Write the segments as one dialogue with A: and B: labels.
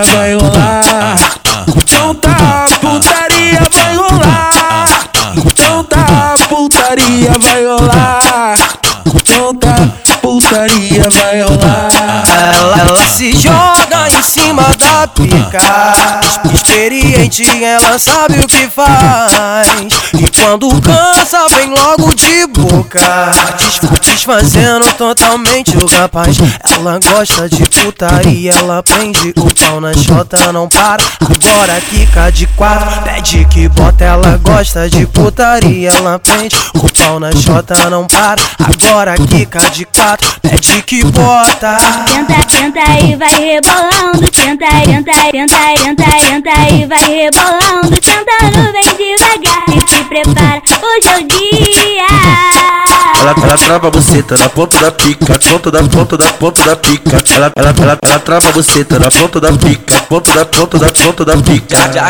A: putaria vai rolar. Então tá, putaria vai rolar. Então tá, putaria vai rolar. Então tá, putaria vai rolar.
B: Ela, ela se joga em cima da pica. Experiente, ela sabe o que faz. E quando cansa, vem logo de boca. Desf- Desfazendo totalmente o rapaz. Ela gosta de putaria, ela prende o pau na chota, não para. Agora quica de quatro, pede que bota. Ela gosta de putaria, ela prende o pau na chota, não para. Agora quica de quatro, pede que bota.
C: Tenta, tenta e vai rebolando. Tenta, tenta, tenta, tenta, tenta e vai rebolando. Tentando bem devagar. E se prepara, hoje é o dia.
D: Ela, ela trava a buceta na ponta da pica, ponta da ponta da ponta da pica. Ela, ela, ela, ela trava a buceta na ponta da pica, ponta da ponta da ponta da pica.
B: Já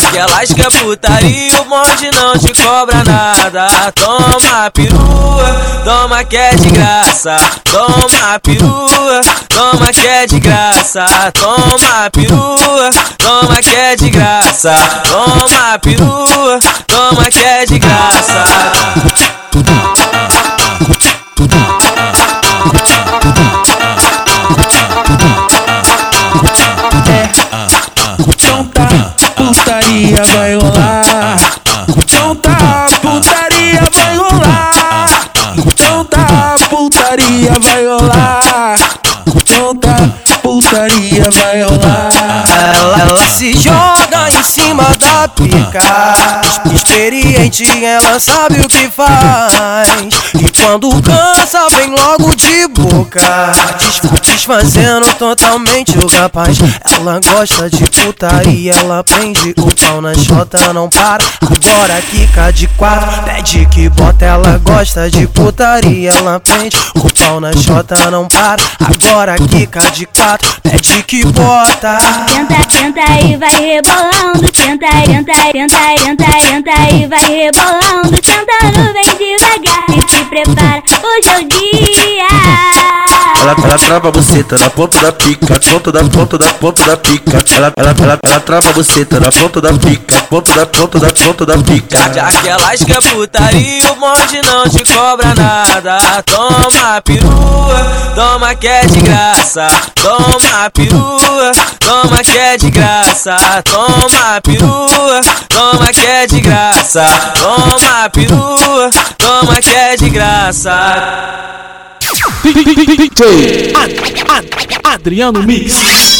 B: que quer putaria, o monte não te cobra nada. Toma perua, toma que é de graça. Toma perua, toma que é de graça. Toma perua, toma que é de graça. Toma perua, toma que é de graça.
A: Putaria vai rolar. Então tá, putaria vai rolar. Então tá, putaria vai rolar. Então tá, putaria vai rolar.
B: Da pica. Experiente, ela sabe o que faz. E quando cansa, vem logo de boca. Desf- Desfazendo totalmente o rapaz. Ela gosta de putaria, ela prende o pau na chota, não para. Agora quica de quatro, pede que bota. Ela gosta de putaria, ela prende o pau na chota, não para. Agora quica de quatro, pede que bota.
C: Tenta, tenta e vai rebolando. Tenta, tenta, tenta, tenta, tenta e vai rebolando. Tentando bem devagar. E se prepara, hoje é o dia.
D: Ela, ela trava a buceta na ponta da pica, ponta da ponta da ponta da pica. Ela, ela, ela, ela trava a buceta na ponta da pica, ponta da ponta da ponta da pica.
B: Já que elas quer putaria, o monte não te cobra nada. Toma perua, toma que é de graça. Toma perua, que é de graça. Toma perua, toma que é de graça. Toma perua, toma que é de graça.
E: Adriano Mix.